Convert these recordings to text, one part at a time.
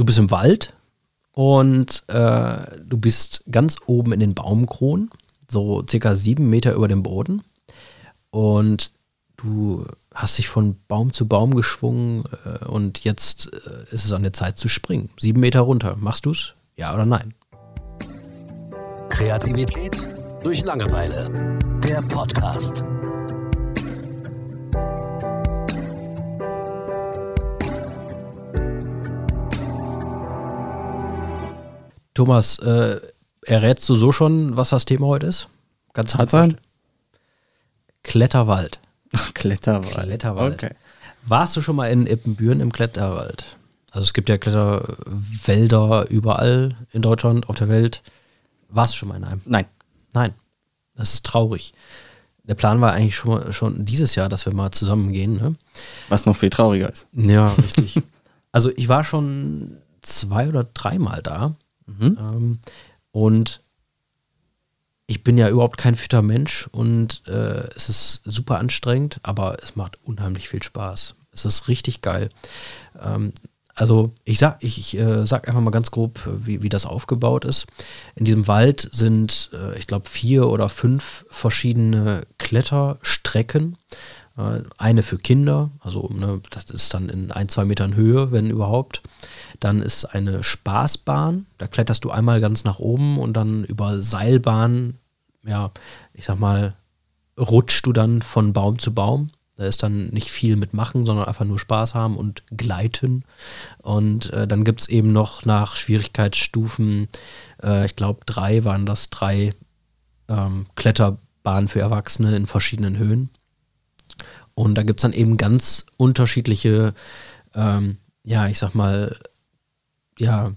du bist im Wald und äh, du bist ganz oben in den Baumkronen, so circa sieben Meter über dem Boden. Und du hast dich von Baum zu Baum geschwungen äh, und jetzt äh, ist es an der Zeit zu springen. Sieben Meter runter. Machst du es? Ja oder nein? Kreativität durch Langeweile. Der Podcast. Thomas, äh, errätst du so schon, was das Thema heute ist? Ganz Tarzan? Kletterwald. Ach, Kletterwald. Kletterwald. Okay. Warst du schon mal in Ippenbüren im Kletterwald? Also es gibt ja Kletterwälder überall in Deutschland, auf der Welt. Warst du schon mal in einem? Nein. Nein. Das ist traurig. Der Plan war eigentlich schon, schon dieses Jahr, dass wir mal zusammen gehen. Ne? Was noch viel trauriger ist. Ja, richtig. also ich war schon zwei oder dreimal da. Mhm. Ähm, und ich bin ja überhaupt kein fitter Mensch und äh, es ist super anstrengend, aber es macht unheimlich viel Spaß. Es ist richtig geil. Ähm, also ich sag, ich, ich äh, sag einfach mal ganz grob, wie, wie das aufgebaut ist. In diesem Wald sind, äh, ich glaube, vier oder fünf verschiedene Kletterstrecken. Äh, eine für Kinder, also ne, das ist dann in ein, zwei Metern Höhe, wenn überhaupt. Dann ist eine Spaßbahn, da kletterst du einmal ganz nach oben und dann über Seilbahn, ja, ich sag mal, rutschst du dann von Baum zu Baum. Da ist dann nicht viel mit machen, sondern einfach nur Spaß haben und gleiten. Und äh, dann gibt es eben noch nach Schwierigkeitsstufen, äh, ich glaube drei waren das, drei ähm, Kletterbahnen für Erwachsene in verschiedenen Höhen. Und da gibt es dann eben ganz unterschiedliche, ähm, ja, ich sag mal, ja,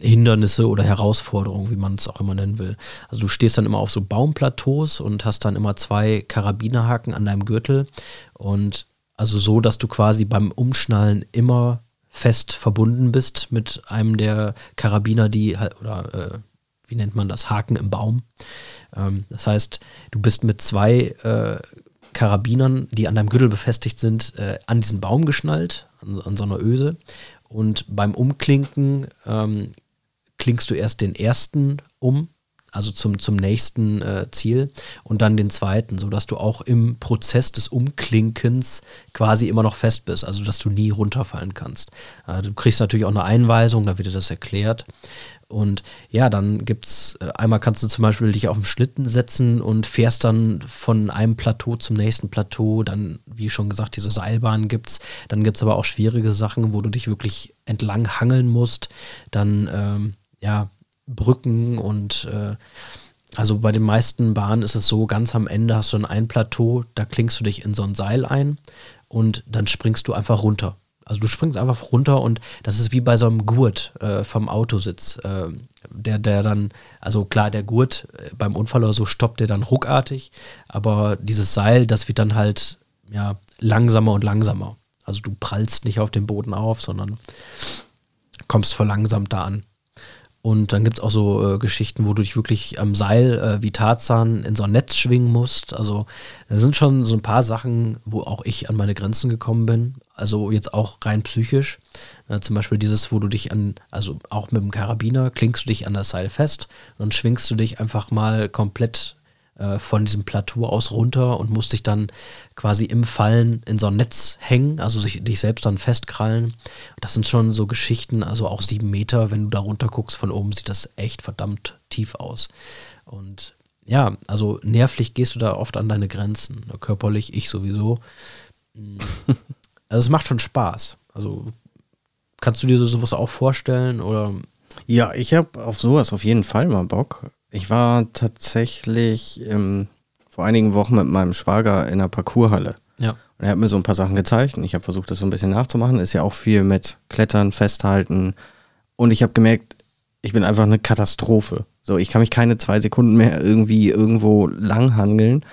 Hindernisse oder Herausforderungen, wie man es auch immer nennen will. Also du stehst dann immer auf so Baumplateaus und hast dann immer zwei Karabinerhaken an deinem Gürtel und also so, dass du quasi beim Umschnallen immer fest verbunden bist mit einem der Karabiner, die oder äh, wie nennt man das, Haken im Baum. Ähm, das heißt, du bist mit zwei äh, Karabinern, die an deinem Gürtel befestigt sind, äh, an diesen Baum geschnallt, an, an so einer Öse. Und beim Umklinken ähm, klinkst du erst den ersten um, also zum, zum nächsten äh, Ziel und dann den zweiten, sodass du auch im Prozess des Umklinkens quasi immer noch fest bist, also dass du nie runterfallen kannst. Äh, du kriegst natürlich auch eine Einweisung, da wird dir das erklärt. Und ja, dann gibt's, äh, einmal kannst du zum Beispiel dich auf den Schlitten setzen und fährst dann von einem Plateau zum nächsten Plateau. Dann, wie schon gesagt, diese Seilbahn gibt's. Dann gibt's aber auch schwierige Sachen, wo du dich wirklich entlang hangeln musst. Dann, ähm, ja, Brücken und äh, also bei den meisten Bahnen ist es so, ganz am Ende hast du ein Plateau, da klingst du dich in so ein Seil ein und dann springst du einfach runter. Also du springst einfach runter und das ist wie bei so einem Gurt äh, vom Autositz. Äh, der, der dann, also klar, der Gurt äh, beim Unfall oder so stoppt der dann ruckartig, aber dieses Seil, das wird dann halt ja langsamer und langsamer. Also du prallst nicht auf dem Boden auf, sondern kommst verlangsamt da an. Und dann gibt es auch so äh, Geschichten, wo du dich wirklich am Seil äh, wie Tarzan in so ein Netz schwingen musst. Also da sind schon so ein paar Sachen, wo auch ich an meine Grenzen gekommen bin. Also jetzt auch rein psychisch. Äh, zum Beispiel dieses, wo du dich an, also auch mit dem Karabiner, klingst du dich an das Seil fest und schwingst du dich einfach mal komplett äh, von diesem Plateau aus runter und musst dich dann quasi im Fallen in so ein Netz hängen, also sich, dich selbst dann festkrallen. Das sind schon so Geschichten, also auch sieben Meter, wenn du da runter guckst von oben, sieht das echt verdammt tief aus. Und ja, also nervlich gehst du da oft an deine Grenzen, ne, körperlich, ich sowieso. Mm. Also es macht schon Spaß. Also kannst du dir sowas auch vorstellen oder? Ja, ich habe auf sowas auf jeden Fall mal Bock. Ich war tatsächlich ähm, vor einigen Wochen mit meinem Schwager in einer Parcourshalle. Ja. Und er hat mir so ein paar Sachen gezeigt und ich habe versucht, das so ein bisschen nachzumachen. Ist ja auch viel mit Klettern, Festhalten. Und ich habe gemerkt, ich bin einfach eine Katastrophe. So, ich kann mich keine zwei Sekunden mehr irgendwie irgendwo langhangeln,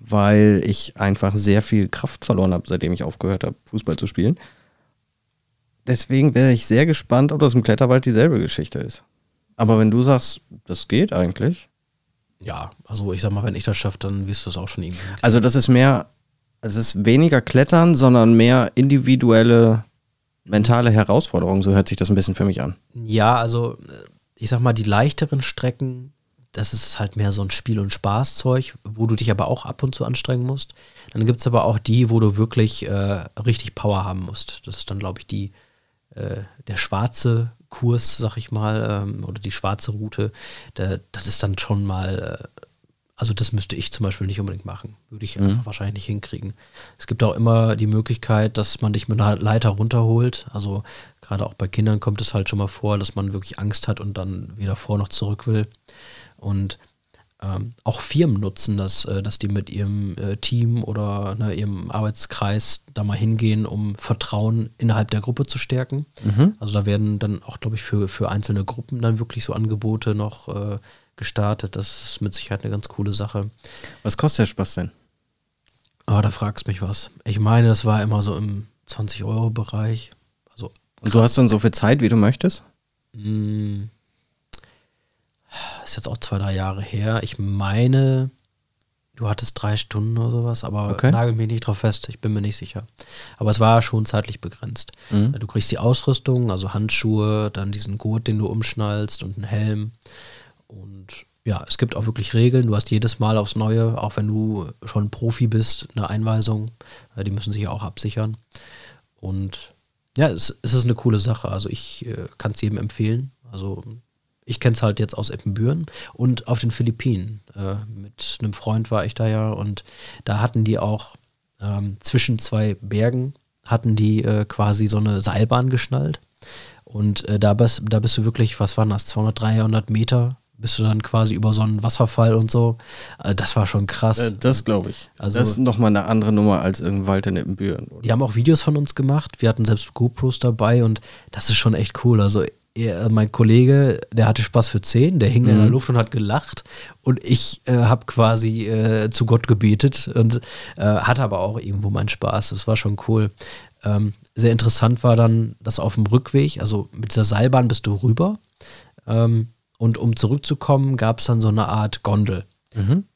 weil ich einfach sehr viel Kraft verloren habe, seitdem ich aufgehört habe, Fußball zu spielen. Deswegen wäre ich sehr gespannt, ob das im Kletterwald dieselbe Geschichte ist. Aber wenn du sagst, das geht eigentlich. Ja, also ich sag mal, wenn ich das schaffe, dann wirst du es auch schon irgendwie. Also das ist mehr, es ist weniger Klettern, sondern mehr individuelle mentale Herausforderung, so hört sich das ein bisschen für mich an. Ja, also äh, ich sag mal, die leichteren Strecken, das ist halt mehr so ein Spiel- und Spaßzeug, wo du dich aber auch ab und zu anstrengen musst. Dann gibt es aber auch die, wo du wirklich äh, richtig Power haben musst. Das ist dann, glaube ich, die, äh, der schwarze Kurs, sag ich mal, ähm, oder die schwarze Route. Da, das ist dann schon mal, äh, also das müsste ich zum Beispiel nicht unbedingt machen. Würde ich Mhm. einfach wahrscheinlich nicht hinkriegen. Es gibt auch immer die Möglichkeit, dass man dich mit einer Leiter runterholt. Also gerade auch bei Kindern kommt es halt schon mal vor, dass man wirklich Angst hat und dann weder vor noch zurück will. Und ähm, auch Firmen nutzen das, äh, dass die mit ihrem äh, Team oder ne, ihrem Arbeitskreis da mal hingehen, um Vertrauen innerhalb der Gruppe zu stärken. Also da werden dann auch, glaube ich, für, für einzelne Gruppen dann wirklich so Angebote noch äh, gestartet. Das ist mit Sicherheit eine ganz coole Sache. Was kostet der Spaß denn? Aber da fragst mich was. Ich meine, das war immer so im 20-Euro-Bereich. Also Und du hast dann so viel Zeit, wie du möchtest? mh, ist jetzt auch zwei, drei Jahre her. Ich meine, du hattest drei Stunden oder sowas, aber Okay. nagel mich nicht drauf fest, ich bin mir nicht sicher. Aber es war schon zeitlich begrenzt. Mhm. Du kriegst die Ausrüstung, also Handschuhe, dann diesen Gurt, den du umschnallst und einen Helm. Und ja, es gibt auch wirklich Regeln. Du hast jedes Mal aufs Neue, auch wenn du schon Profi bist, eine Einweisung. Äh, Die müssen sich ja auch absichern. Und ja, es, es ist eine coole Sache. Also ich äh, kann es jedem empfehlen. Also ich kenne es halt jetzt aus Eppenbüren und auf den Philippinen. Äh, mit einem Freund war ich da ja und da hatten die auch ähm, zwischen zwei Bergen hatten die äh, quasi so eine Seilbahn geschnallt. Und äh, da, bist, da bist du wirklich, was waren das, 200, 300 Meter, bist du dann quasi über so einen Wasserfall und so. Äh, das war schon krass. Äh, das glaube ich. Also- das ist nochmal eine andere Nummer als irgendein Wald in Ippenbüren. oder? Die haben auch Videos von uns gemacht. Wir hatten selbst GoPros dabei und das ist schon echt cool. Also er, mein Kollege, der hatte Spaß für 10, der hing in der Luft und hat gelacht und ich äh, habe quasi äh, zu Gott gebetet und äh, hatte aber auch irgendwo meinen Spaß. Das war schon cool. Ähm, sehr interessant war dann, dass auf dem Rückweg, also mit dieser Seilbahn bist du rüber ähm, und um zurückzukommen, gab es dann so eine Art Gondel.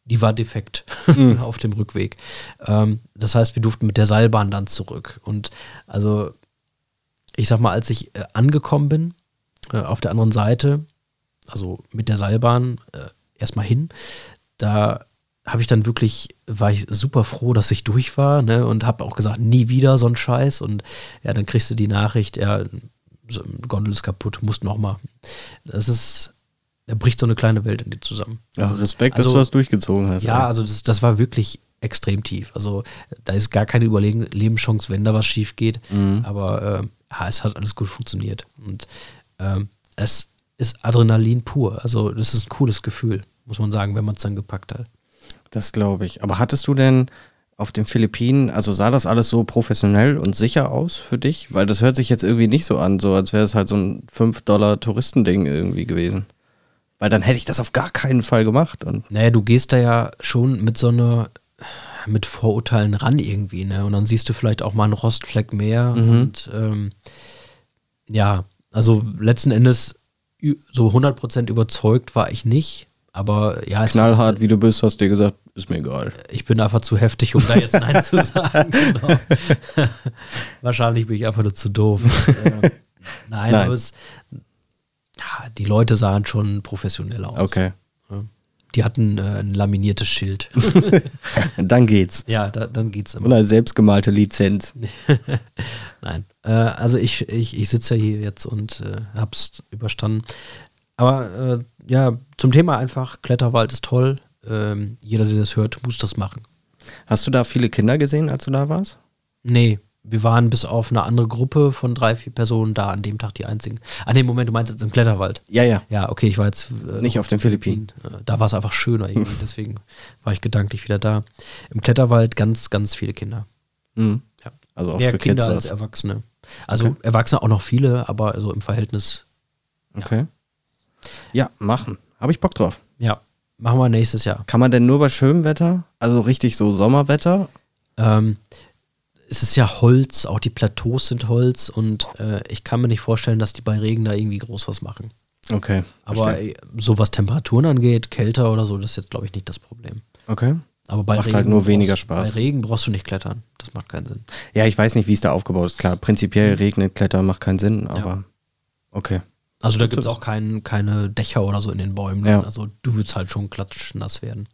Die war defekt auf dem Rückweg. Ähm, das heißt, wir durften mit der Seilbahn dann zurück. Und also, ich sag mal, als ich äh, angekommen bin, äh, auf der anderen Seite, also mit der Seilbahn äh, erstmal hin, da habe ich dann wirklich, war ich super froh, dass ich durch war, ne, und habe auch gesagt, nie wieder so ein Scheiß. Und ja, dann kriegst du die Nachricht, ja, Gondel ist kaputt, musst noch mal. Das ist, da bricht so eine kleine Welt in dir zusammen. Ach, Respekt, dass Also- du das durchgezogen hast. Ja, also das, das war wirklich extrem tief. Also da ist gar keine Überlegen Lebenschance, wenn da was schief geht. Aber äh, ja, es hat alles gut funktioniert. Und ähm, es ist Adrenalin pur. Also das ist ein cooles Gefühl, muss man sagen, wenn man es dann gepackt hat. Das glaube ich. Aber hattest du denn auf den Philippinen, also sah das alles so professionell und sicher aus für dich? Weil das hört sich jetzt irgendwie nicht so an, so als wäre es halt so ein 5-Dollar-Touristending irgendwie gewesen. Weil dann hätte ich das auf gar keinen Fall gemacht. Und Naja, du gehst da ja schon mit so einer, mit Vorurteilen ran irgendwie, ne? Und dann siehst du vielleicht auch mal einen Rostfleck mehr. Und ähm, ja, also letzten Endes so 100% überzeugt war ich nicht. Aber ja, es knallhart, wie du bist, hast dir gesagt, ist mir egal. ich bin einfach zu heftig, um da jetzt Nein zu sagen. Genau. Wahrscheinlich bin ich einfach nur zu doof. Äh, nein, Nein. aber es, ja, die Leute sahen schon professionell aus. Okay. Die hatten äh, ein laminiertes Schild. Dann geht's. ja, da, dann geht's immer. Eine selbstgemalte Lizenz. Nein, äh, also ich, ich, ich sitze ja hier jetzt und äh, hab's überstanden. Aber äh, ja, zum Thema einfach, Kletterwald ist toll. Ähm, jeder, der das hört, muss das machen. Hast du da viele Kinder gesehen, als du da warst? Nee, wir waren bis auf eine andere Gruppe von drei, vier Personen da an dem Tag die einzigen. An dem Moment, du meinst jetzt im Kletterwald. Ja, ja. Ja, okay, ich war jetzt äh, Nicht auf den Philippinen. Äh, Da war es einfach schöner irgendwie, deswegen war ich gedanklich wieder da. Im Kletterwald ganz, ganz viele Kinder. Mhm. Ja. Also auch Mehr für Kinder Kids als. Erwachsene. Also Okay. Erwachsene auch noch viele, aber so im Verhältnis, Okay. Ja, machen. Habe ich Bock drauf. ja, machen wir nächstes Jahr. Kann man denn nur bei schönem Wetter? Also richtig so Sommerwetter? Ähm, es ist ja Holz, auch die Plateaus sind Holz und äh, ich kann mir nicht vorstellen, dass die bei Regen da irgendwie groß was machen. Okay. Aber verstehe. äh, so was Temperaturen angeht, kälter oder so, das ist jetzt glaube ich nicht das Problem. Okay. Aber bei Macht Regen halt nur brauchst- weniger Spaß. Bei Regen brauchst du nicht klettern. Das macht keinen Sinn. Ja, ich weiß nicht, wie es da aufgebaut ist. Klar, prinzipiell regnet, Klettern macht keinen Sinn, aber okay. Also da gibt es auch kein, keine Dächer oder so in den Bäumen. Ja. Also du würdest halt schon klatschnass werden.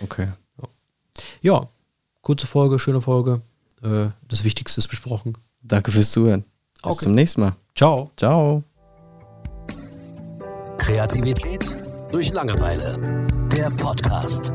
Okay. Ja, kurze Folge, schöne Folge. Äh, das Wichtigste ist besprochen. Danke fürs Zuhören. Bis Okay. zum nächsten Mal. Ciao. Ciao. Kreativität durch Langeweile. Der Podcast.